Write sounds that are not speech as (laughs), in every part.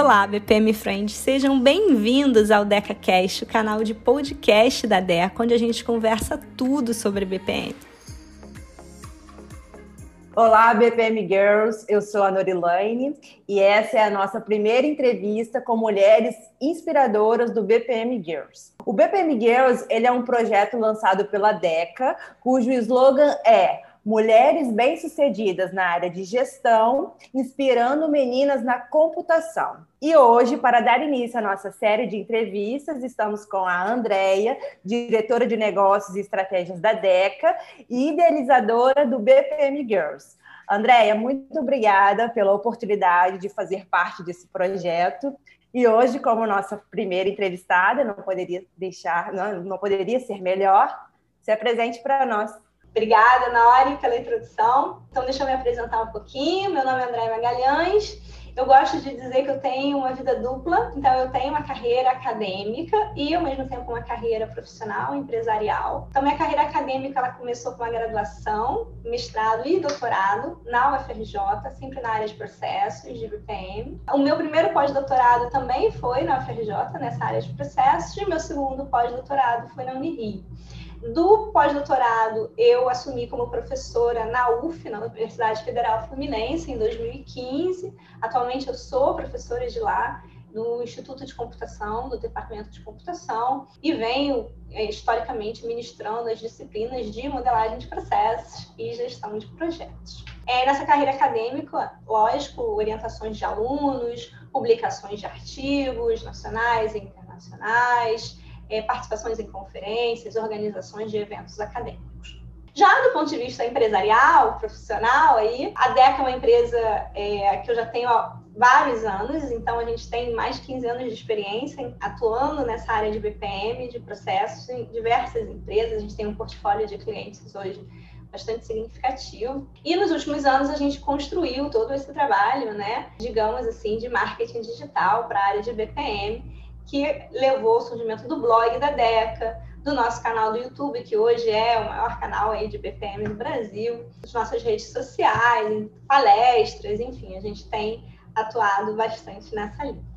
Olá, BPM Friends, sejam bem-vindos ao DecaCast, o canal de podcast da Deca, onde a gente conversa tudo sobre BPM. Olá, BPM Girls, eu sou a Norilane e essa é a nossa primeira entrevista com mulheres inspiradoras do BPM Girls. O BPM Girls ele é um projeto lançado pela DECA, cujo slogan é Mulheres bem-sucedidas na área de gestão, inspirando meninas na computação. E hoje, para dar início à nossa série de entrevistas, estamos com a Andrea, diretora de negócios e estratégias da DECA e idealizadora do BPM Girls. Andréia, muito obrigada pela oportunidade de fazer parte desse projeto. E hoje, como nossa primeira entrevistada, não poderia deixar, não, não poderia ser melhor, se apresente para nós. Obrigada, Nori, pela introdução. Então, deixa eu me apresentar um pouquinho. Meu nome é André Magalhães. Eu gosto de dizer que eu tenho uma vida dupla, então eu tenho uma carreira acadêmica e ao mesmo tempo uma carreira profissional, empresarial. Então minha carreira acadêmica ela começou com uma graduação, mestrado e doutorado na UFRJ, sempre na área de processos de BPM. O meu primeiro pós-doutorado também foi na UFRJ, nessa área de processos, e meu segundo pós-doutorado foi na Unirio. Do pós-doutorado, eu assumi como professora na UF, na Universidade Federal Fluminense, em 2015. Atualmente, eu sou professora de lá, no Instituto de Computação, do Departamento de Computação, e venho, é, historicamente, ministrando as disciplinas de modelagem de processos e gestão de projetos. É, nessa carreira acadêmica, lógico, orientações de alunos, publicações de artigos nacionais e internacionais, é, participações em conferências, organizações de eventos acadêmicos. Já do ponto de vista empresarial, profissional, aí, a DECA é uma empresa é, que eu já tenho há vários anos, então a gente tem mais de 15 anos de experiência atuando nessa área de BPM, de processos, em diversas empresas. A gente tem um portfólio de clientes hoje bastante significativo. E nos últimos anos a gente construiu todo esse trabalho, né, digamos assim, de marketing digital para a área de BPM que levou ao surgimento do blog da Deca, do nosso canal do YouTube, que hoje é o maior canal aí de BPM no Brasil, das nossas redes sociais, palestras, enfim, a gente tem atuado bastante nessa linha.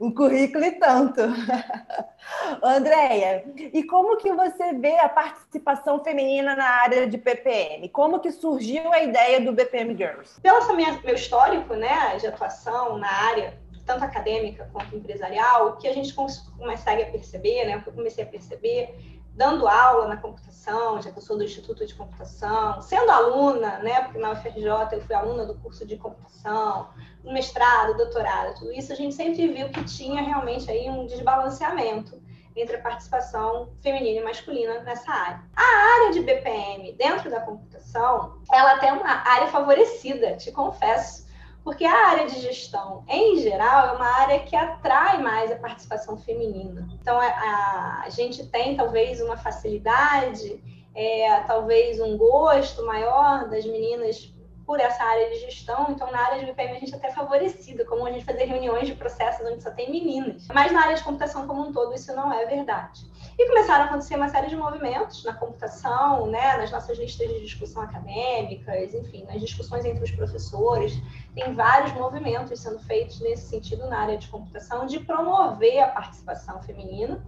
Um currículo e tanto. (laughs) Andréia, e como que você vê a participação feminina na área de BPM? Como que surgiu a ideia do BPM Girls? Pelo meu histórico né, de atuação na área, tanto acadêmica quanto empresarial, que a gente consegue perceber, né, o que eu comecei a perceber, dando aula na computação, já que eu sou do Instituto de Computação, sendo aluna, né, porque na UFRJ eu fui aluna do curso de computação, mestrado, doutorado, tudo isso, a gente sempre viu que tinha realmente aí um desbalanceamento entre a participação feminina e masculina nessa área. A área de BPM dentro da computação, ela tem uma área favorecida, te confesso, porque a área de gestão, em geral, é uma área que atrai mais a participação feminina. Então, a, a gente tem talvez uma facilidade, é, talvez um gosto maior das meninas por essa área de gestão, então na área de BPM a gente é até favorecida, como a gente fazer reuniões de processos onde só tem meninas. Mas na área de computação como um todo isso não é verdade. E começaram a acontecer uma série de movimentos na computação, né, nas nossas listas de discussão acadêmicas, enfim, nas discussões entre os professores. Tem vários movimentos sendo feitos nesse sentido na área de computação de promover a participação feminina.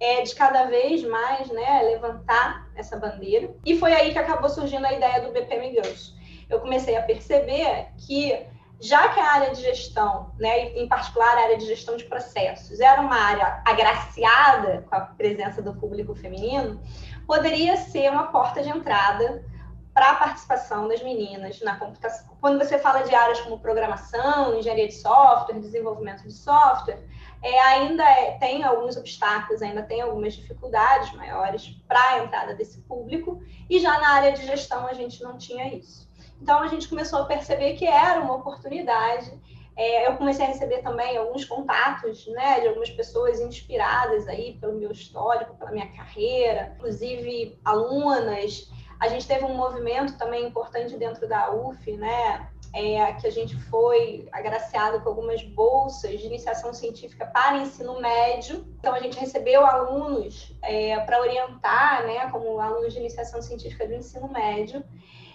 É, de cada vez mais né, levantar essa bandeira. E foi aí que acabou surgindo a ideia do BPM Girls. Eu comecei a perceber que já que a área de gestão, né, em particular a área de gestão de processos, era uma área agraciada com a presença do público feminino, poderia ser uma porta de entrada para a participação das meninas na computação. Quando você fala de áreas como programação, engenharia de software, desenvolvimento de software, é, ainda é, tem alguns obstáculos, ainda tem algumas dificuldades maiores para a entrada desse público, e já na área de gestão a gente não tinha isso. Então, a gente começou a perceber que era uma oportunidade. É, eu comecei a receber também alguns contatos né, de algumas pessoas inspiradas aí pelo meu histórico, pela minha carreira, inclusive alunas. A gente teve um movimento também importante dentro da UF, né, é, que a gente foi agraciado com algumas bolsas de iniciação científica para ensino médio. Então, a gente recebeu alunos é, para orientar, né, como alunos de iniciação científica do ensino médio.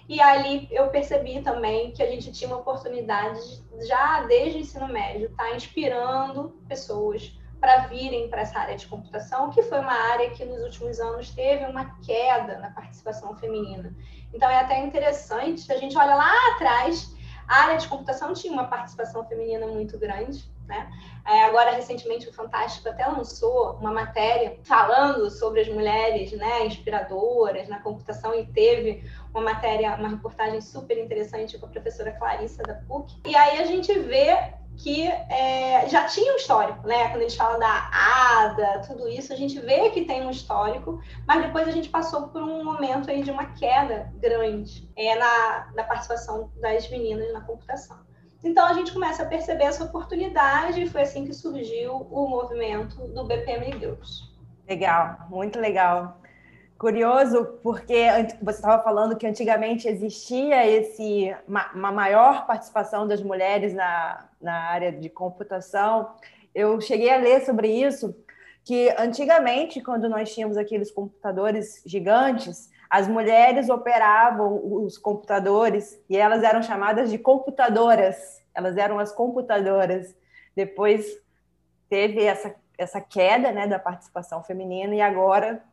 E ali eu percebi também que a gente tinha uma oportunidade, já desde o ensino médio, estar tá inspirando pessoas para virem para essa área de computação, que foi uma área que nos últimos anos teve uma queda na participação feminina. Então é até interessante, a gente olha lá atrás, a área de computação tinha uma participação feminina muito grande, né? É, agora, recentemente, o Fantástico até lançou uma matéria falando sobre as mulheres né, inspiradoras na computação e teve uma matéria, uma reportagem super interessante com a professora Clarissa da PUC. E aí a gente vê que é, já tinha um histórico, né? Quando eles falam da ADA, tudo isso, a gente vê que tem um histórico, mas depois a gente passou por um momento aí de uma queda grande é, na, na participação das meninas na computação. Então a gente começa a perceber essa oportunidade e foi assim que surgiu o movimento do BPM Girls. Legal, muito legal. Curioso, porque você estava falando que antigamente existia esse, uma maior participação das mulheres na, na área de computação. Eu cheguei a ler sobre isso, que antigamente, quando nós tínhamos aqueles computadores gigantes, as mulheres operavam os computadores e elas eram chamadas de computadoras. Elas eram as computadoras. Depois teve essa, essa queda né, da participação feminina e agora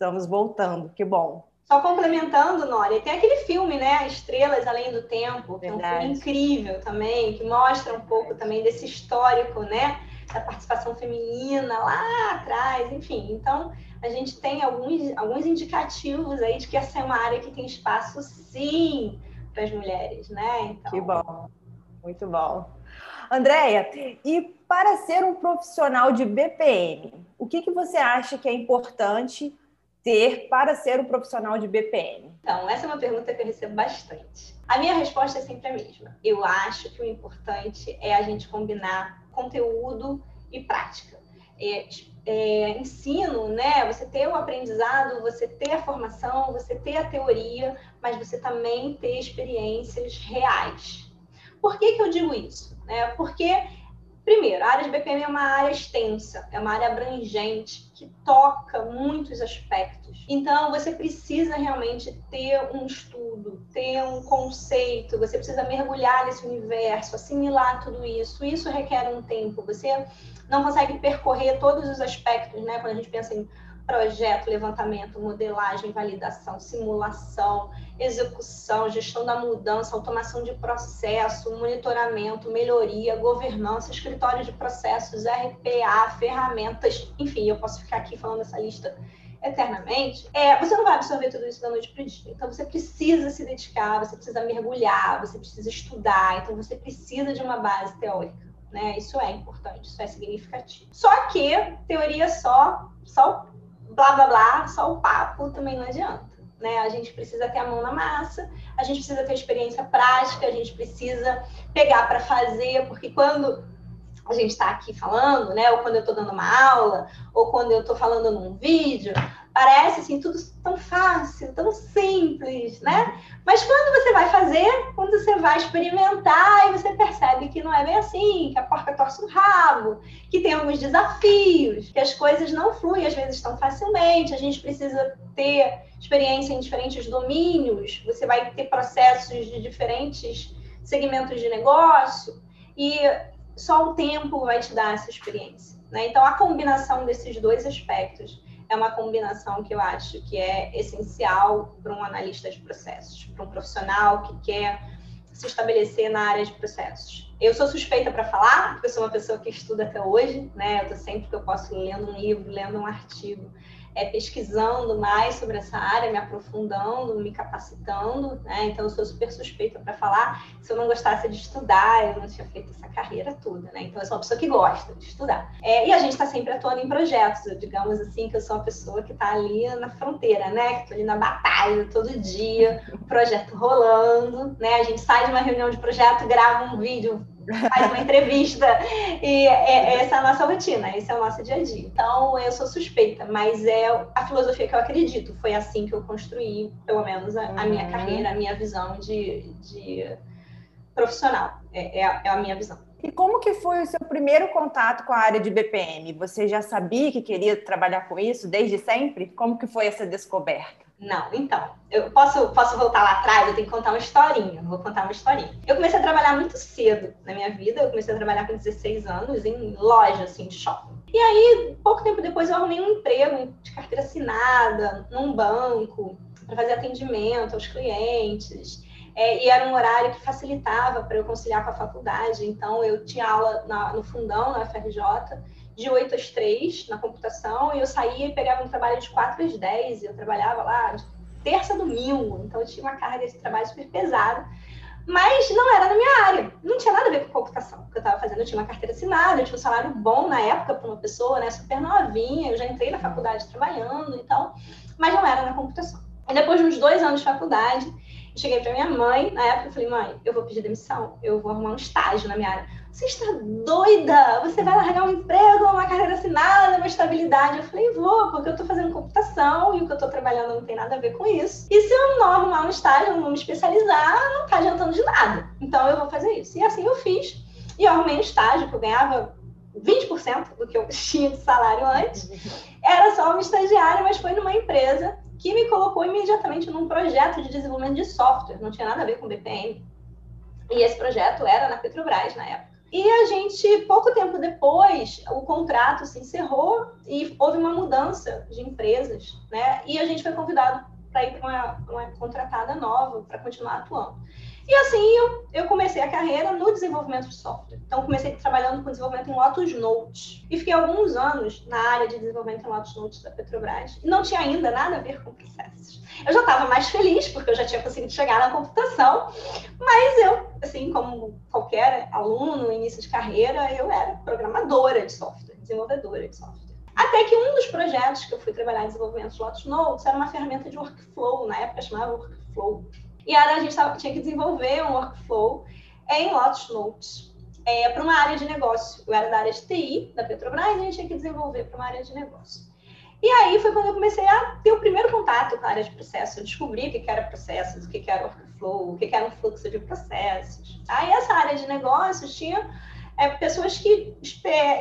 estamos voltando. Que bom. Só complementando, Nória, tem aquele filme, né? Estrelas Além do Tempo, que é um filme incrível também, que mostra um pouco também desse histórico, né? Da participação feminina lá atrás, enfim. Então, a gente tem alguns, alguns indicativos aí de que essa é uma área que tem espaço, sim, para as mulheres, né? Então... Que bom, muito bom. Andréia, e para ser um profissional de BPM, o que, que você acha que é importante ter para ser um profissional de BPM? Então, essa é uma pergunta que eu recebo bastante. A minha resposta é sempre a mesma. Eu acho que o importante é a gente combinar conteúdo e prática. É, é, ensino, né? Você ter o aprendizado, você ter a formação, você ter a teoria, mas você também ter experiências reais. Por que, que eu digo isso? É porque, primeiro, a área de BPM é uma área extensa, é uma área abrangente, que toca muitos aspectos. Então, você precisa realmente ter um estudo, ter um conceito, você precisa mergulhar nesse universo, assimilar tudo isso. Isso requer um tempo. Você não consegue percorrer todos os aspectos, né? Quando a gente pensa em projeto, levantamento, modelagem, validação, simulação, execução, gestão da mudança, automação de processo, monitoramento, melhoria, governança, escritório de processos, RPA, ferramentas, enfim, eu posso ficar aqui falando essa lista eternamente, é, você não vai absorver tudo isso da noite para o dia. Então, você precisa se dedicar, você precisa mergulhar, você precisa estudar, então, você precisa de uma base teórica né? Isso é importante, isso é significativo. Só que teoria só, só blá blá blá, só o papo também não adianta. Né? A gente precisa ter a mão na massa, a gente precisa ter experiência prática, a gente precisa pegar para fazer, porque quando a gente está aqui falando, né, ou quando eu estou dando uma aula, ou quando eu estou falando num vídeo, parece assim tudo tão fácil, tão simples, né? Mas quando você vai fazer, quando você vai experimentar, e você percebe que não é bem assim, que a porca torce o rabo, que tem alguns desafios, que as coisas não fluem às vezes tão facilmente, a gente precisa ter experiência em diferentes domínios, você vai ter processos de diferentes segmentos de negócio e só o tempo vai te dar essa experiência. Né? Então, a combinação desses dois aspectos é uma combinação que eu acho que é essencial para um analista de processos, para um profissional que quer se estabelecer na área de processos. Eu sou suspeita para falar, porque eu sou uma pessoa que estuda até hoje, né? Eu estou sempre que eu posso lendo um livro, lendo um artigo é, pesquisando mais sobre essa área, me aprofundando, me capacitando, né? Então eu sou super suspeita para falar. Se eu não gostasse de estudar, eu não tinha feito essa carreira toda, né? Então eu sou uma pessoa que gosta de estudar. É, e a gente está sempre atuando em projetos, digamos assim, que eu sou uma pessoa que está ali na fronteira, né? Que estou ali na batalha todo dia, o projeto rolando, né? A gente sai de uma reunião de projeto, grava um vídeo faz uma entrevista. E é, é, essa é a nossa rotina, esse é o nosso dia a dia. Então, eu sou suspeita, mas é a filosofia que eu acredito. Foi assim que eu construí, pelo menos, a, a minha uhum. carreira, a minha visão de, de profissional. É, é, é a minha visão. E como que foi o seu primeiro contato com a área de BPM? Você já sabia que queria trabalhar com isso desde sempre? Como que foi essa descoberta? Não, então, eu posso, posso voltar lá atrás, eu tenho que contar uma historinha, vou contar uma historinha. Eu comecei a trabalhar muito cedo na minha vida, eu comecei a trabalhar com 16 anos em loja, assim, de shopping. E aí, pouco tempo depois, eu arrumei um emprego de carteira assinada, num banco, para fazer atendimento aos clientes. É, e era um horário que facilitava para eu conciliar com a faculdade. Então, eu tinha aula na, no fundão, na FRJ, de 8 às 3 na computação, e eu saía e pegava um trabalho de 4 às 10, e eu trabalhava lá de terça a domingo, então eu tinha uma carga de trabalho super pesada, mas não era na minha área, não tinha nada a ver com computação, que eu estava fazendo, eu tinha uma carteira assinada, eu tinha um salário bom na época para uma pessoa, né, super novinha, eu já entrei na faculdade trabalhando, então, mas não era na computação. E depois de uns dois anos de faculdade, cheguei para minha mãe, na época, eu falei, mãe, eu vou pedir demissão, eu vou arrumar um estágio na minha área. Você está doida? Você vai largar um emprego, uma carreira assinada, uma estabilidade? Eu falei, vou, porque eu estou fazendo computação e o que eu estou trabalhando não tem nada a ver com isso. E se eu não arrumar um estágio, não me especializar, não está adiantando de nada. Então eu vou fazer isso. E assim eu fiz. E eu arrumei um estágio que eu ganhava 20% do que eu (laughs) tinha de salário antes. Era só uma estagiária, mas foi numa empresa que me colocou imediatamente num projeto de desenvolvimento de software. Não tinha nada a ver com BPM. E esse projeto era na Petrobras na época. E a gente, pouco tempo depois, o contrato se encerrou e houve uma mudança de empresas, né? E a gente foi convidado para ir para uma, uma contratada nova para continuar atuando. E assim eu, eu comecei a carreira no desenvolvimento de software. Então, comecei trabalhando com desenvolvimento em Lotus Notes. E fiquei alguns anos na área de desenvolvimento em Lotus Notes da Petrobras. E não tinha ainda nada a ver com processos. Eu já estava mais feliz, porque eu já tinha conseguido chegar na computação. Mas eu, assim, como qualquer aluno no início de carreira, eu era programadora de software, desenvolvedora de software. Até que um dos projetos que eu fui trabalhar em desenvolvimento de Lotus Notes era uma ferramenta de workflow, na época chamava Workflow. E aí a gente tava, tinha que desenvolver um workflow em Lotus Notes é, para uma área de negócio. Eu era da área de TI, da Petrobras, e a gente tinha que desenvolver para uma área de negócio. E aí foi quando eu comecei a ter o primeiro contato com a área de processo. Eu descobri o que era processos, o que era workflow, o que era um fluxo de processos. Aí essa área de negócios tinha é, pessoas que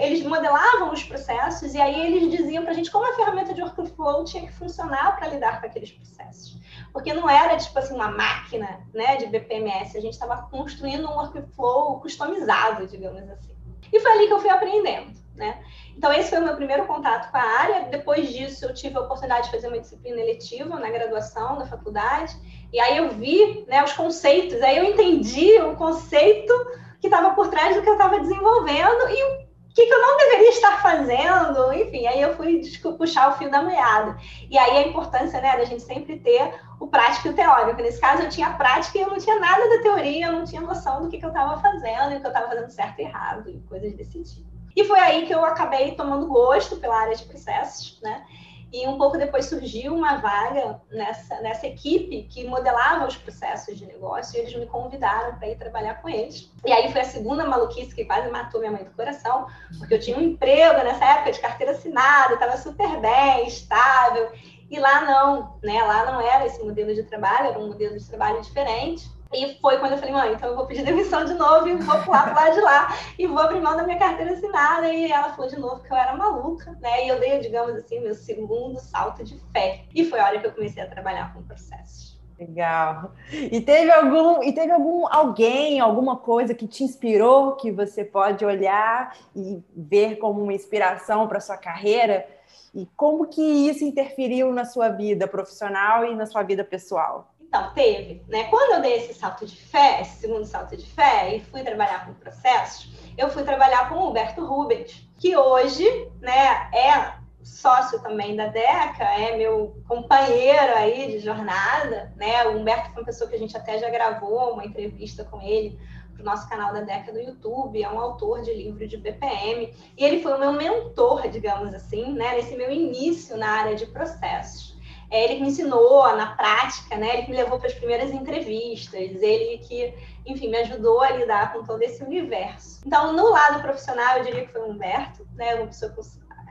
eles modelavam os processos e aí eles diziam para a gente como a ferramenta de workflow tinha que funcionar para lidar com aqueles processos. Porque não era, tipo assim, uma máquina né, de BPMS, a gente estava construindo um workflow customizado, digamos assim. E foi ali que eu fui aprendendo, né? Então, esse foi o meu primeiro contato com a área. Depois disso, eu tive a oportunidade de fazer uma disciplina eletiva na graduação da faculdade. E aí eu vi né, os conceitos, aí eu entendi o conceito que estava por trás do que eu estava desenvolvendo e o que, que, eu não deveria estar fazendo, enfim, aí eu fui puxar o fio da meada. E aí a importância, né, da gente sempre ter o prático e o teórico. Nesse caso, eu tinha prática e eu não tinha nada da teoria, eu não tinha noção do que, que eu estava fazendo, e o que eu estava fazendo certo e errado, e coisas desse tipo. E foi aí que eu acabei tomando gosto pela área de processos, né? E um pouco depois surgiu uma vaga nessa, nessa equipe que modelava os processos de negócio e eles me convidaram para ir trabalhar com eles. E aí foi a segunda maluquice que quase matou minha mãe do coração, porque eu tinha um emprego nessa época de carteira assinada, estava super bem, estável. E lá não, né? Lá não era esse modelo de trabalho, era um modelo de trabalho diferente. E foi quando eu falei, mãe, então eu vou pedir demissão de novo e vou pular pro lado de lá e vou abrir mão da minha carteira assinada. E ela falou de novo que eu era maluca, né? E eu dei, digamos assim, meu segundo salto de fé. E foi a hora que eu comecei a trabalhar com processos. Legal. E teve algum, e teve algum alguém, alguma coisa que te inspirou, que você pode olhar e ver como uma inspiração para sua carreira? E como que isso interferiu na sua vida profissional e na sua vida pessoal? Então, teve, né? Quando eu dei esse salto de fé, esse segundo salto de fé, e fui trabalhar com processos, eu fui trabalhar com o Humberto Rubens, que hoje, né, é sócio também da DECA, é meu companheiro aí de jornada, né? O Humberto foi uma pessoa que a gente até já gravou uma entrevista com ele para o nosso canal da DECA do YouTube, é um autor de livro de BPM, e ele foi o meu mentor, digamos assim, né, nesse meu início na área de processos. É ele que me ensinou na prática, né? Ele que me levou para as primeiras entrevistas, ele que, enfim, me ajudou a lidar com todo esse universo. Então, no lado profissional, eu diria que foi o Humberto, né? Uma pessoa que eu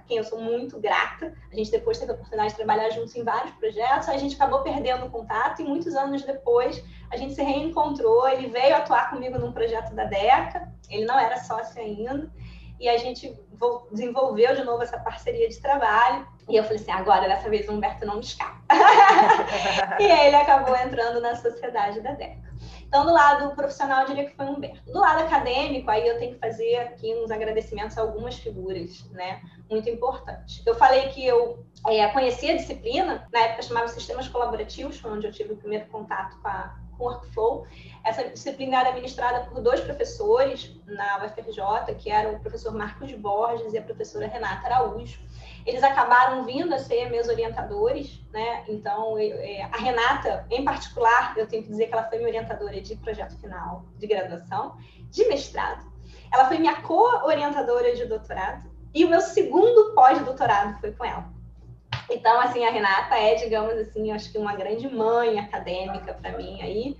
quem eu sou muito grata. A gente depois teve a oportunidade de trabalhar juntos em vários projetos, a gente acabou perdendo o contato e muitos anos depois a gente se reencontrou. Ele veio atuar comigo num projeto da DECA, ele não era sócio ainda, e a gente desenvolveu de novo essa parceria de trabalho. E eu falei assim: agora dessa vez o Humberto não me escapa. (laughs) e ele acabou entrando na sociedade da DECA. Então, do lado profissional, eu diria que foi o Humberto. Do lado acadêmico, aí eu tenho que fazer aqui uns agradecimentos a algumas figuras, né? Muito importantes. Eu falei que eu é, conheci a disciplina, na época chamava Sistemas Colaborativos, onde eu tive o primeiro contato com a com workflow. Essa disciplina era ministrada por dois professores na UFRJ, que eram o professor Marcos Borges e a professora Renata Araújo. Eles acabaram vindo a ser meus orientadores, né? Então, a Renata, em particular, eu tenho que dizer que ela foi minha orientadora de projeto final de graduação, de mestrado. Ela foi minha co-orientadora de doutorado e o meu segundo pós-doutorado foi com ela. Então, assim, a Renata é, digamos assim, acho que uma grande mãe acadêmica para mim aí.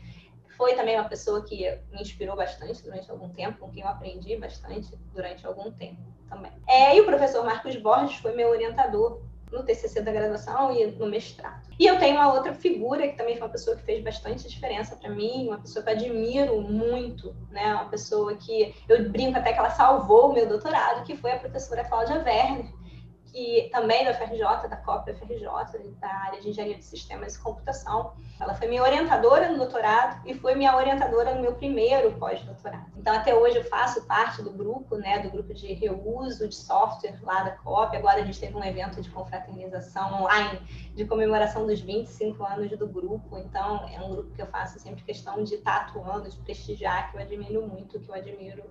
Foi também uma pessoa que me inspirou bastante durante algum tempo, com quem eu aprendi bastante durante algum tempo também. É, e o professor Marcos Borges foi meu orientador no TCC da graduação e no mestrado. E eu tenho uma outra figura que também foi uma pessoa que fez bastante diferença para mim, uma pessoa que eu admiro muito, né? Uma pessoa que eu brinco até que ela salvou o meu doutorado, que foi a professora Cláudia Werner, que também da FRJ, da COP FRJ, da área de Engenharia de Sistemas e Computação. Ela foi minha orientadora no doutorado e foi minha orientadora no meu primeiro pós-doutorado. Então, até hoje eu faço parte do grupo, né, do grupo de reuso de software lá da COP. Agora a gente teve um evento de confraternização online, de comemoração dos 25 anos do grupo. Então, é um grupo que eu faço sempre questão de estar atuando, de prestigiar, que eu admiro muito, que eu admiro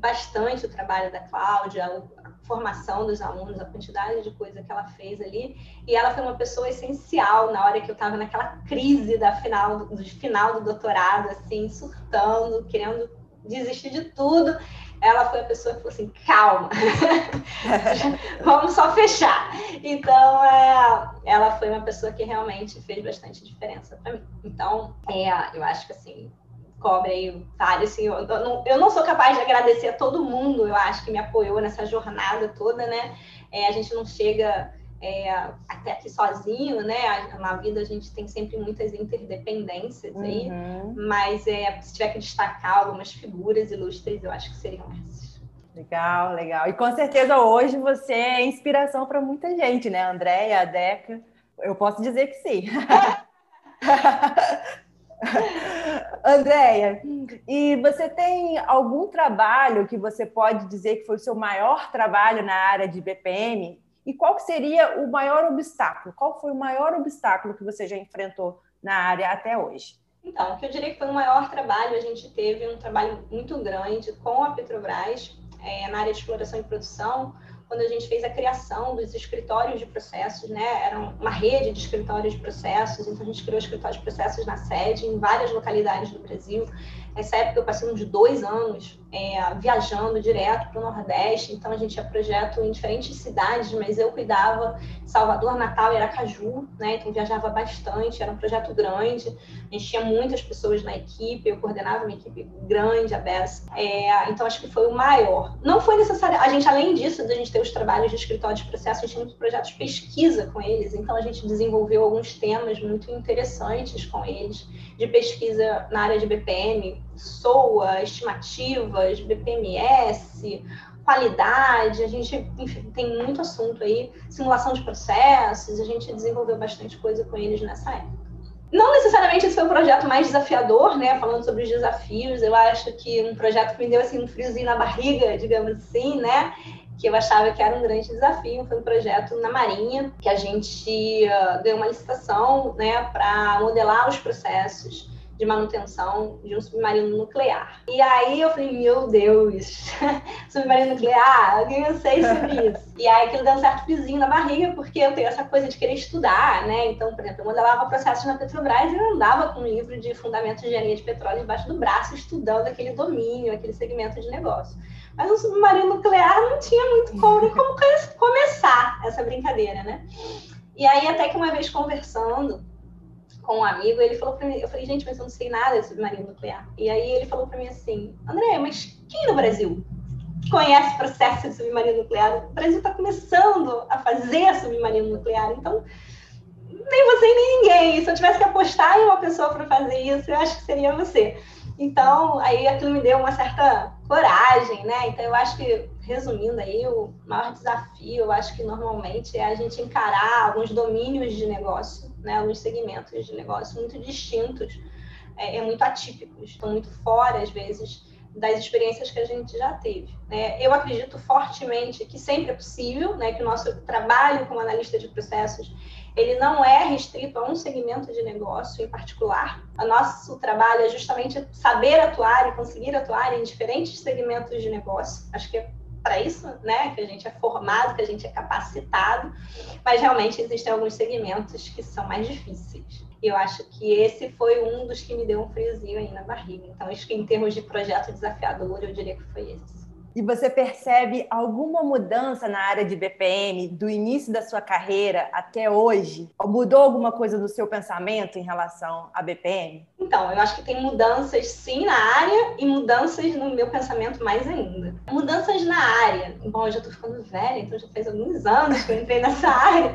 bastante o trabalho da Cláudia, a formação dos alunos, a quantidade de coisa que ela fez ali. E ela foi uma pessoa essencial na hora que eu estava naquela crise da final do, final do doutorado, assim, surtando, querendo desistir de tudo. Ela foi a pessoa que falou assim: calma, (laughs) vamos só fechar. Então, é, ela foi uma pessoa que realmente fez bastante diferença para mim. Então, é, eu acho que assim, cobre aí vários, assim, eu, eu, não, eu não sou capaz de agradecer a todo mundo, eu acho, que me apoiou nessa jornada toda, né? É, a gente não chega é, até aqui sozinho, né? Na vida a gente tem sempre muitas interdependências aí, uhum. mas é, se tiver que destacar algumas figuras ilustres, eu acho que seriam essas. Legal, legal. E com certeza hoje você é inspiração para muita gente, né? Andréia, a Deca, eu posso dizer que sim. (laughs) Andréia, e você tem algum trabalho que você pode dizer que foi o seu maior trabalho na área de BPM? E qual seria o maior obstáculo? Qual foi o maior obstáculo que você já enfrentou na área até hoje? Então, o que eu diria que foi o maior trabalho, a gente teve um trabalho muito grande com a Petrobras, é, na área de exploração e produção, quando a gente fez a criação dos escritórios de processos, né? Era uma rede de escritórios de processos, então a gente criou escritórios de processos na sede, em várias localidades do Brasil. Nessa época eu passei uns dois anos é, viajando direto para o Nordeste, então a gente tinha projeto em diferentes cidades, mas eu cuidava Salvador, Natal e Aracaju, né? Então viajava bastante, era um projeto grande, a gente tinha muitas pessoas na equipe, eu coordenava uma equipe grande, aberta. É, então acho que foi o maior. Não foi necessário, a gente além disso, de a gente ter os trabalhos de escritório de processo, a gente tinha muitos projetos de pesquisa com eles, então a gente desenvolveu alguns temas muito interessantes com eles, de pesquisa na área de BPM, SOA, estimativas, BPMS, qualidade, a gente enfim, tem muito assunto aí, simulação de processos, a gente desenvolveu bastante coisa com eles nessa época. Não necessariamente esse foi o projeto mais desafiador, né? Falando sobre os desafios, eu acho que um projeto que me deu assim um friozinho na barriga, (laughs) digamos assim, né? Que eu achava que era um grande desafio, foi um projeto na Marinha, que a gente uh, ganhou uma licitação, né, para modelar os processos de manutenção de um submarino nuclear. E aí eu falei, meu Deus, (laughs) submarino nuclear, que eu sei sobre (laughs) isso? E aí aquilo deu um certo pizinho na barriga, porque eu tenho essa coisa de querer estudar, né? Então, por exemplo, eu modelava processos na Petrobras e eu andava com um livro de Fundamentos de Engenharia de Petróleo embaixo do braço, estudando aquele domínio, aquele segmento de negócio. Mas um submarino nuclear não tinha muito como, como (laughs) começar essa brincadeira, né? E aí, até que uma vez conversando com um amigo, ele falou para mim, eu falei, gente, mas eu não sei nada de submarino nuclear. E aí ele falou para mim assim, André, mas quem no Brasil conhece processo de submarino nuclear. O Brasil está começando a fazer submarino nuclear, então nem você nem ninguém. Se eu tivesse que apostar em uma pessoa para fazer isso, eu acho que seria você. Então, aí aquilo me deu uma certa coragem, né? Então, eu acho que, resumindo aí, o maior desafio, eu acho que normalmente é a gente encarar alguns domínios de negócio, né? Alguns segmentos de negócio muito distintos, é, é muito atípicos, estão muito fora, às vezes, das experiências que a gente já teve. Né? Eu acredito fortemente que sempre é possível, né, que o nosso trabalho como analista de processos ele não é restrito a um segmento de negócio em particular. O nosso trabalho é justamente saber atuar e conseguir atuar em diferentes segmentos de negócio. Acho que é para isso, né, que a gente é formado, que a gente é capacitado, mas realmente existem alguns segmentos que são mais difíceis. E eu acho que esse foi um dos que me deu um friozinho aí na barriga. Então, acho que em termos de projeto desafiador, eu diria que foi esse. E você percebe alguma mudança na área de BPM do início da sua carreira até hoje? Mudou alguma coisa no seu pensamento em relação à BPM? Então, eu acho que tem mudanças sim na área e mudanças no meu pensamento mais ainda. Mudanças na área. Bom, eu já tô ficando velha, então já faz alguns anos que eu entrei nessa (laughs) área.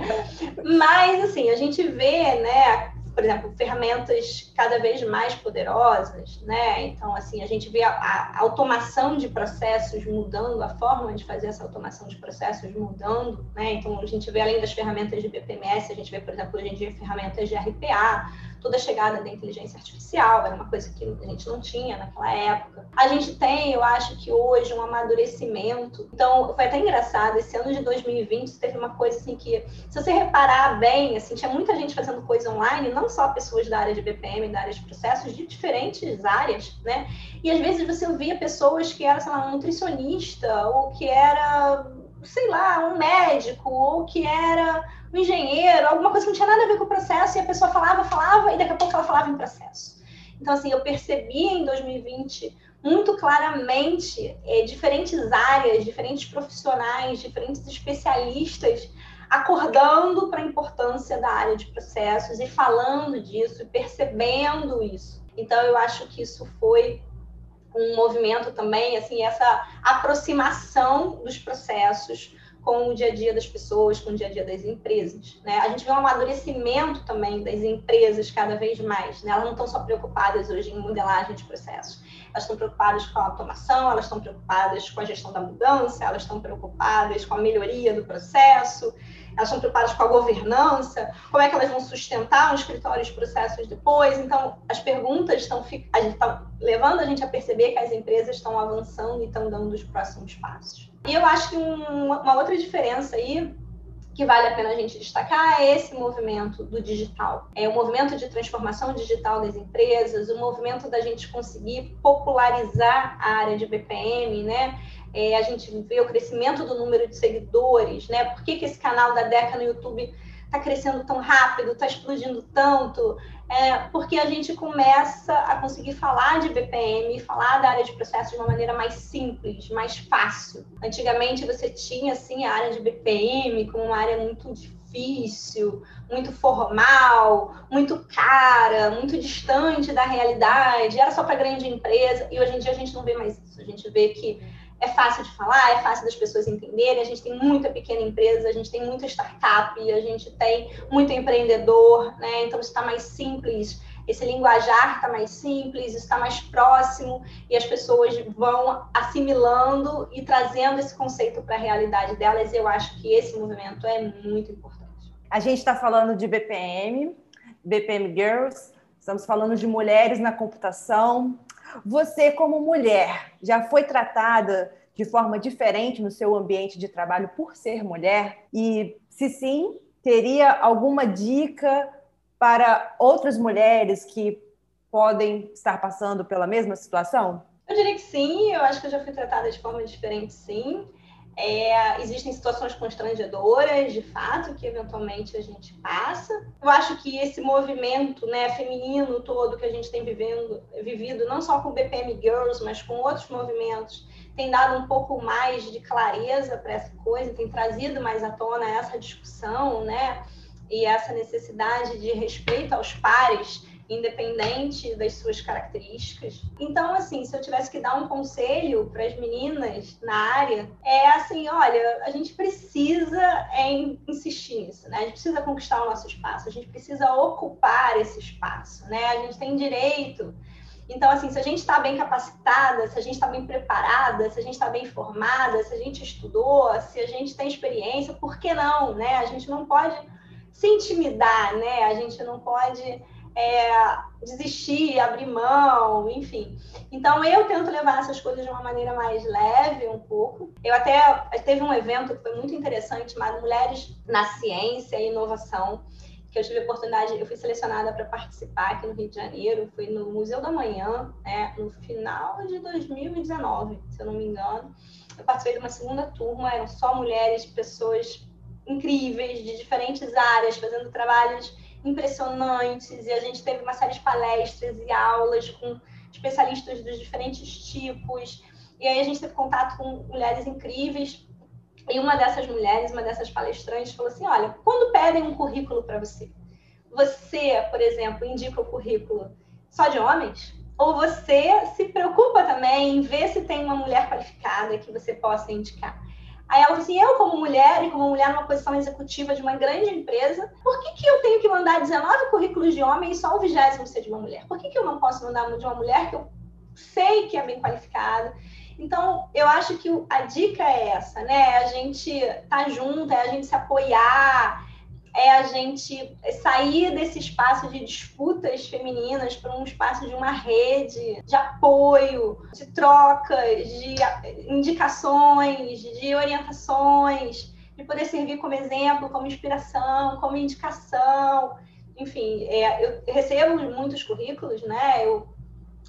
Mas, assim, a gente vê, né, por exemplo, ferramentas cada vez mais poderosas, né? Então, assim, a gente vê a, a, automação de processos mudando, a forma de fazer essa automação de processos mudando, né? Então, a gente vê, além das ferramentas de BPMS, a gente vê, por exemplo, hoje em dia, ferramentas de RPA, toda a chegada da inteligência artificial, era uma coisa que a gente não tinha naquela época. A gente tem, eu acho que hoje, um amadurecimento. Então, foi até engraçado, esse ano de 2020 teve uma coisa assim que, se você reparar bem, assim, tinha muita gente fazendo coisa online, não só pessoas da área de BPM, da área de processos, de diferentes áreas, né? E às vezes você ouvia pessoas que eram, sei lá, um nutricionista, ou que era sei lá, um médico, ou que era um engenheiro, alguma coisa que não tinha nada a ver com o processo, e a pessoa falava, falava, e daqui a pouco ela falava em processo. Então, assim, eu percebi em 2020 muito claramente é, diferentes áreas, diferentes profissionais, diferentes especialistas acordando para a importância da área de processos e falando disso e percebendo isso. Então, eu acho que isso foi um movimento também, assim, essa aproximação dos processos com o dia a dia das pessoas, com o dia a dia das empresas. Né? A gente vê um amadurecimento também das empresas cada vez mais. Né? Elas não estão só preocupadas hoje em modelagem de processos. Elas estão preocupadas com a automação, elas estão preocupadas com a gestão da mudança, elas estão preocupadas com a melhoria do processo, elas estão preocupadas com a governança, como é que elas vão sustentar um escritório de processos depois. Então, as perguntas estão, a gente está levando a gente a perceber que as empresas estão avançando e estão dando os próximos passos. E eu acho que um, uma outra diferença aí que vale a pena a gente destacar é esse movimento do digital. É o movimento de transformação digital das empresas, o movimento da gente conseguir popularizar a área de BPM, né? É, a gente vê o crescimento do número de seguidores, né? Por que, que esse canal da Deca no YouTube está crescendo tão rápido, está explodindo tanto? É, porque a gente começa a conseguir falar de BPM, falar da área de processos de uma maneira mais simples, mais fácil. Antigamente você tinha assim a área de BPM como uma área muito difícil, muito formal, muito cara, muito distante da realidade, era só para grande empresa, e hoje em dia a gente não vê mais isso. A gente vê que é fácil de falar, é fácil das pessoas entenderem. A gente tem muita pequena empresa, a gente tem muita startup, a gente tem muito empreendedor, né? Então está mais simples. Esse linguajar está mais simples, está mais próximo e as pessoas vão assimilando e trazendo esse conceito para a realidade delas. Eu acho que esse movimento é muito importante. A gente está falando de BPM, BPM Girls, estamos falando de mulheres na computação, você, como mulher, já foi tratada de forma diferente no seu ambiente de trabalho por ser mulher? E, se sim, teria alguma dica para outras mulheres que podem estar passando pela mesma situação? Eu diria que sim, eu acho que eu já fui tratada de forma diferente, sim. É, existem situações constrangedoras, de fato, que eventualmente a gente passa. Eu acho que esse movimento né, feminino todo que a gente tem vivendo, vivido, não só com o BPM Girls, mas com outros movimentos, tem dado um pouco mais de clareza para essa coisa, tem trazido mais à tona essa discussão, né? E essa necessidade de respeito aos pares independente das suas características. Então, assim, se eu tivesse que dar um conselho para as meninas na área, é assim, olha, a gente precisa é, insistir nisso, né? A gente precisa conquistar o nosso espaço, a gente precisa ocupar esse espaço, né? A gente tem direito. Então, assim, se a gente está bem capacitada, se a gente está bem preparada, se a gente está bem formada, se a gente estudou, se a gente tem experiência, por que não, né? A gente não pode se intimidar, né? A gente não pode é, desistir, abrir mão, enfim. Então eu tento levar essas coisas de uma maneira mais leve, um pouco. Eu até teve um evento que foi muito interessante chamado Mulheres na Ciência e Inovação, que eu tive a oportunidade, eu fui selecionada para participar aqui no Rio de Janeiro, foi no Museu da Manhã, né, no final de 2019, se eu não me engano. Eu participei de uma segunda turma, eram só mulheres, pessoas incríveis de diferentes áreas, fazendo trabalhos impressionantes e a gente teve uma série de palestras e aulas com especialistas dos diferentes tipos. E aí a gente teve contato com mulheres incríveis. E uma dessas mulheres, uma dessas palestrantes, falou assim: Olha, quando pedem um currículo para você, você, por exemplo, indica o currículo só de homens? Ou você se preocupa também em ver se tem uma mulher qualificada que você possa indicar? Aí ela assim: eu, como mulher, e como mulher numa posição executiva de uma grande empresa, por que, que eu tenho que mandar 19 currículos de homem e só o vigésimo ser de uma mulher? Por que, que eu não posso mandar de uma mulher que eu sei que é bem qualificada? Então, eu acho que a dica é essa, né? A gente tá junto, é a gente se apoiar, é a gente sair desse espaço de disputas femininas para um espaço de uma rede de apoio, de trocas, de indicações, de orientações, de poder servir como exemplo, como inspiração, como indicação. Enfim, é, eu recebo muitos currículos, né? Eu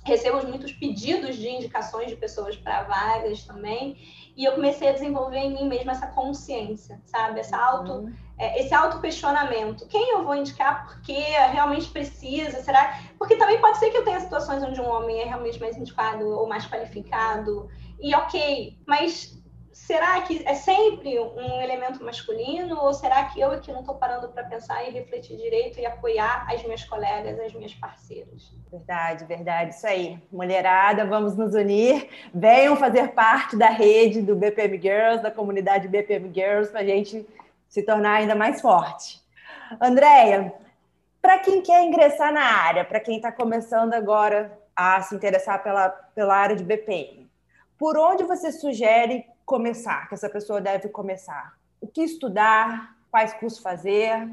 recebo muitos pedidos de indicações de pessoas para vagas também. E eu comecei a desenvolver em mim mesma essa consciência, sabe? Essa auto, uhum. É, esse auto-questionamento. Quem eu vou indicar? Porque realmente precisa? Será? Porque também pode ser que eu tenha situações onde um homem é realmente mais indicado ou mais qualificado. E ok, mas será que é sempre um elemento masculino ou será que eu aqui não estou parando para pensar e refletir direito e apoiar as minhas colegas, as minhas parceiras? Verdade, verdade, isso aí. Mulherada, vamos nos unir, venham fazer parte da rede do BPM Girls, da comunidade BPM Girls, para a gente se tornar ainda mais forte. Andréia, para quem quer ingressar na área, para quem está começando agora a se interessar pela, pela área de BPM, por onde você sugere começar, que essa pessoa deve começar? O que estudar? Quais cursos fazer?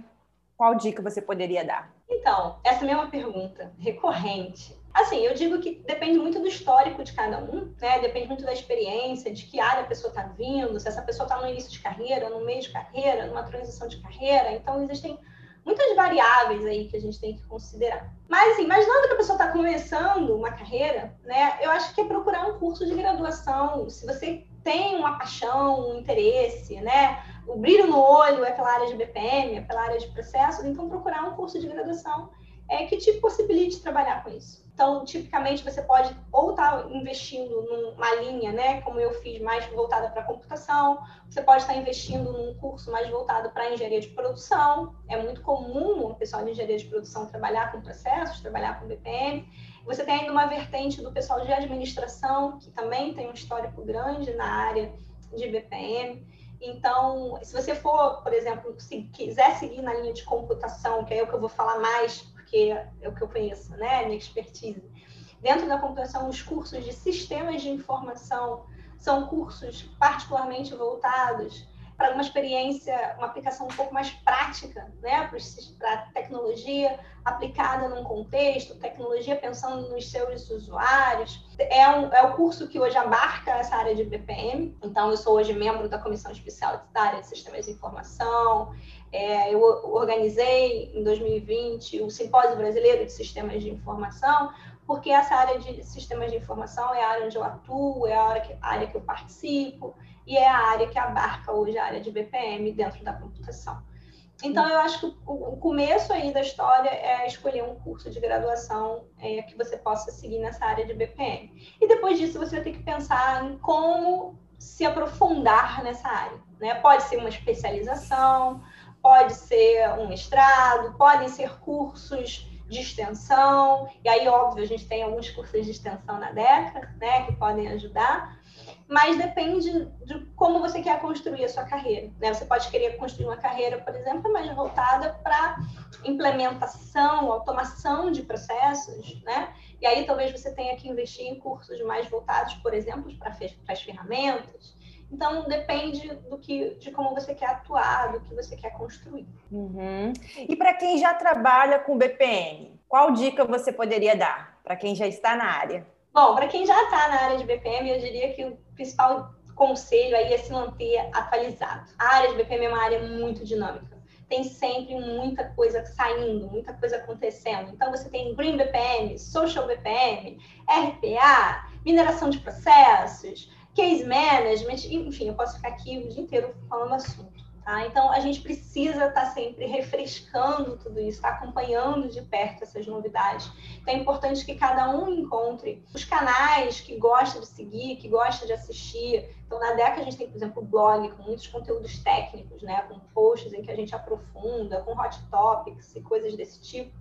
Qual dica você poderia dar? Então, essa mesma pergunta, recorrente. Assim, eu digo que depende muito do histórico de cada um, né? Depende muito da experiência, de que área a pessoa está vindo, se essa pessoa está no início de carreira, no meio de carreira, numa transição de carreira. Então, existem muitas variáveis aí que a gente tem que considerar. Mas, assim, imaginando que a pessoa está começando uma carreira, né? Eu acho que é procurar um curso de graduação. Se você tem uma paixão, um interesse, né? O brilho no olho é pela área de BPM, é pela área de processos, então procurar um curso de graduação é que te possibilite trabalhar com isso. Então, tipicamente, você pode ou estar tá investindo numa linha, né, como eu fiz, mais voltada para computação, você pode estar tá investindo num curso mais voltado para engenharia de produção. É muito comum o pessoal de engenharia de produção trabalhar com processos, trabalhar com BPM. Você tem ainda uma vertente do pessoal de administração, que também tem um histórico grande na área de BPM. Então, se você for, por exemplo, se quiser seguir na linha de computação, que é o que eu vou falar mais, porque é o que eu conheço, né, minha expertise. Dentro da computação, os cursos de sistemas de informação são cursos particularmente voltados para uma experiência, uma aplicação um pouco mais prática, né, para tecnologia aplicada num contexto, tecnologia pensando nos seus usuários. É, um, é o curso que hoje abarca essa área de BPM, então eu sou hoje membro da Comissão Especial da área de Sistemas de Informação, é, eu organizei em 2020 o Simpósio Brasileiro de Sistemas de Informação, porque essa área de sistemas de informação é a área onde eu atuo, é a área que, a área que eu participo, e é a área que abarca hoje a área de BPM dentro da computação. Então, eu acho que o começo aí da história é escolher um curso de graduação é, que você possa seguir nessa área de BPM. E depois disso, você vai ter que pensar em como se aprofundar nessa área. Né? Pode ser uma especialização, pode ser um mestrado, podem ser cursos de extensão, e aí, óbvio, a gente tem alguns cursos de extensão na DECA, né, que podem ajudar, mas depende de como você quer construir a sua carreira. Né? Você pode querer construir uma carreira, por exemplo, mais voltada para implementação, automação de processos, né? E aí talvez você tenha que investir em cursos mais voltados, por exemplo, para as ferramentas. Então depende do que, de como você quer atuar, do que você quer construir. Uhum. E para quem já trabalha com BPM, qual dica você poderia dar para quem já está na área? Bom, para quem já está na área de BPM, eu diria que o principal conselho aí é se manter atualizado. A área de BPM é uma área muito dinâmica. Tem sempre muita coisa saindo, muita coisa acontecendo. Então, você tem Green BPM, Social BPM, RPA, mineração de processos, case management, enfim, eu posso ficar aqui o dia inteiro falando assunto. Tá? Então, a gente precisa estar tá sempre refrescando tudo isso, tá acompanhando de perto essas novidades. Então, é importante que cada um encontre os canais que gosta de seguir, que gosta de assistir. Então, na DECA, a gente tem, por exemplo, o blog com muitos conteúdos técnicos, né? com posts em que a gente aprofunda, com hot topics e coisas desse tipo.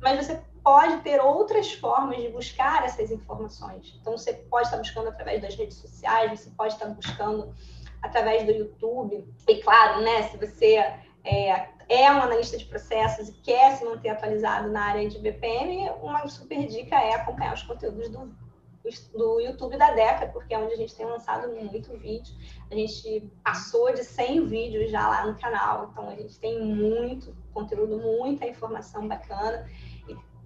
Mas você pode ter outras formas de buscar essas informações. Então, você pode estar buscando através das redes sociais, você pode estar buscando através do YouTube. E claro, né, se você é, é um analista de processos e quer se manter atualizado na área de BPM, uma super dica é acompanhar os conteúdos do, do YouTube da Deca, porque é onde a gente tem lançado muito vídeo. A gente passou de 100 vídeos já lá no canal, então a gente tem muito conteúdo, muita informação bacana,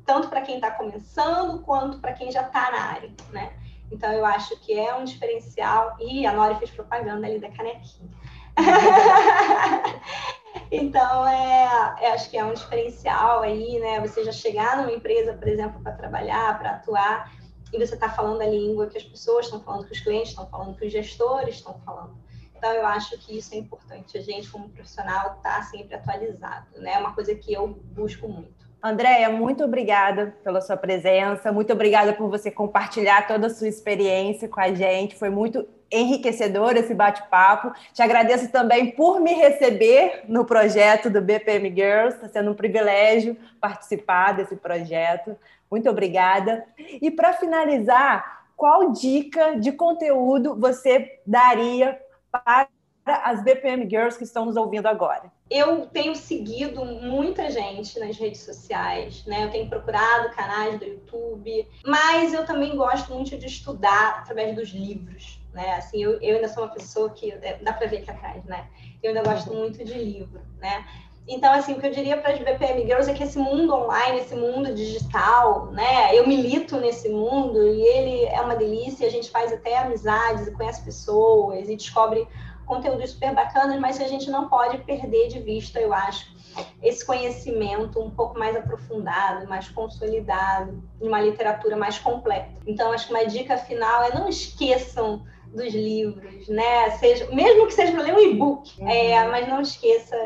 tanto para quem está começando quanto para quem já está na área, né? Então, eu acho que é um diferencial. E a Nori fez propaganda ali da canequinha. (laughs) então, é, eu acho que é um diferencial aí, né? Você já chegar numa empresa, por exemplo, para trabalhar, para atuar, e você está falando a língua que as pessoas estão falando, que os clientes estão falando, que os gestores estão falando. Então, eu acho que isso é importante. A gente, como profissional, está sempre atualizado, né? É uma coisa que eu busco muito. Andréia, muito obrigada pela sua presença, muito obrigada por você compartilhar toda a sua experiência com a gente. Foi muito enriquecedor esse bate-papo. Te agradeço também por me receber no projeto do BPM Girls. Está sendo um privilégio participar desse projeto. Muito obrigada. E para finalizar, qual dica de conteúdo você daria para as BPM Girls que estão nos ouvindo agora? eu tenho seguido muita gente nas redes sociais, né? Eu tenho procurado canais do YouTube, mas eu também gosto muito de estudar através dos livros, né? Assim, eu, eu ainda sou uma pessoa que é, dá para ver aqui atrás, né? Eu ainda gosto muito de livro, né? Então, assim, o que eu diria para as BPM Girls é que esse mundo online, esse mundo digital, né? Eu milito nesse mundo e ele é uma delícia. A gente faz até amizades e conhece pessoas e descobre conteúdos super bacanas, mas que a gente não pode perder de vista, eu acho, esse conhecimento um pouco mais aprofundado, mais consolidado, de uma literatura mais completa. Então, acho que uma dica final é não esqueçam dos livros, né? Seja, mesmo que seja para ler um e-book, uhum. é, mas não esqueça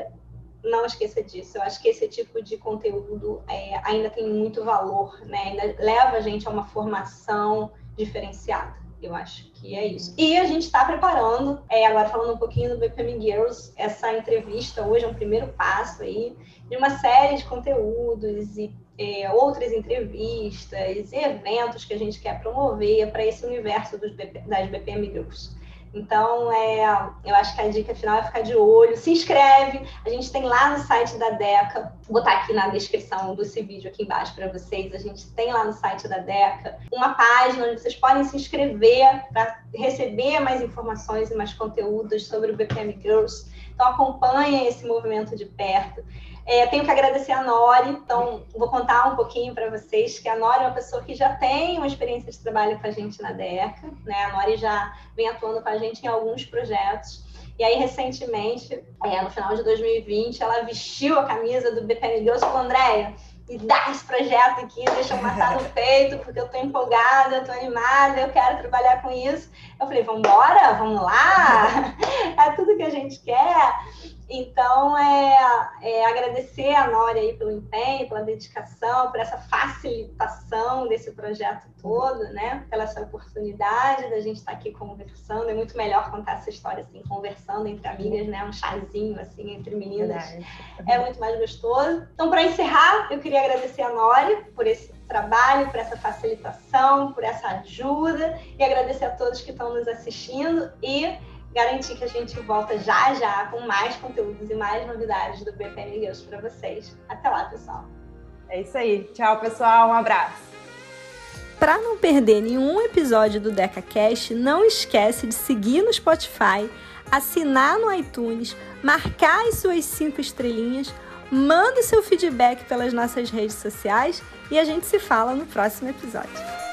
não esqueça disso. Eu acho que esse tipo de conteúdo é, ainda tem muito valor, né? Ainda leva a gente a uma formação diferenciada. Eu acho que é isso. E a gente está preparando, é, agora falando um pouquinho do BPM Girls, essa entrevista hoje é um primeiro passo aí de uma série de conteúdos e é, outras entrevistas e eventos que a gente quer promover para esse universo dos BP, das BPM Girls. Então, é, eu acho que a dica final é ficar de olho. Se inscreve. A gente tem lá no site da DECA, vou botar aqui na descrição desse vídeo aqui embaixo para vocês. A gente tem lá no site da DECA uma página onde vocês podem se inscrever para receber mais informações e mais conteúdos sobre o BPM Girls. Então, acompanhem esse movimento de perto. É, tenho que agradecer a Nori, então vou contar um pouquinho para vocês que a Nori é uma pessoa que já tem uma experiência de trabalho com a gente na DECA, né? A Nori já vem atuando com a gente em alguns projetos. E aí, recentemente, é, no final de 2020, ela vestiu a camisa do BPM Girls e falou, Andréia, me dá esse projeto aqui, deixa eu matar no (laughs) peito, porque eu tô empolgada, eu tô animada, eu quero trabalhar com isso. Eu falei, vamos embora, vamos lá, (laughs) é tudo que a gente quer. Então, é, é, agradecer a Nora aí pelo empenho, pela dedicação, por essa facilitação desse projeto todo, né? Pela essa oportunidade da gente estar aqui conversando. É muito melhor contar essa história assim, conversando entre amigas, né? Um chazinho assim entre meninas. É muito mais gostoso. Então, para encerrar, eu queria agradecer a Nora por esse trabalho, por essa facilitação, por essa ajuda e agradecer a todos que estão nos assistindo e garantir que a gente volta já já com mais conteúdos e mais novidades do BPM Girls para vocês. Até lá, pessoal. É isso aí. Tchau, pessoal. Um abraço. Para não perder nenhum episódio do DecaCast, não esquece de seguir no Spotify, assinar no iTunes, marcar as suas cinco estrelinhas, manda o seu feedback pelas nossas redes sociais e a gente se fala no próximo episódio.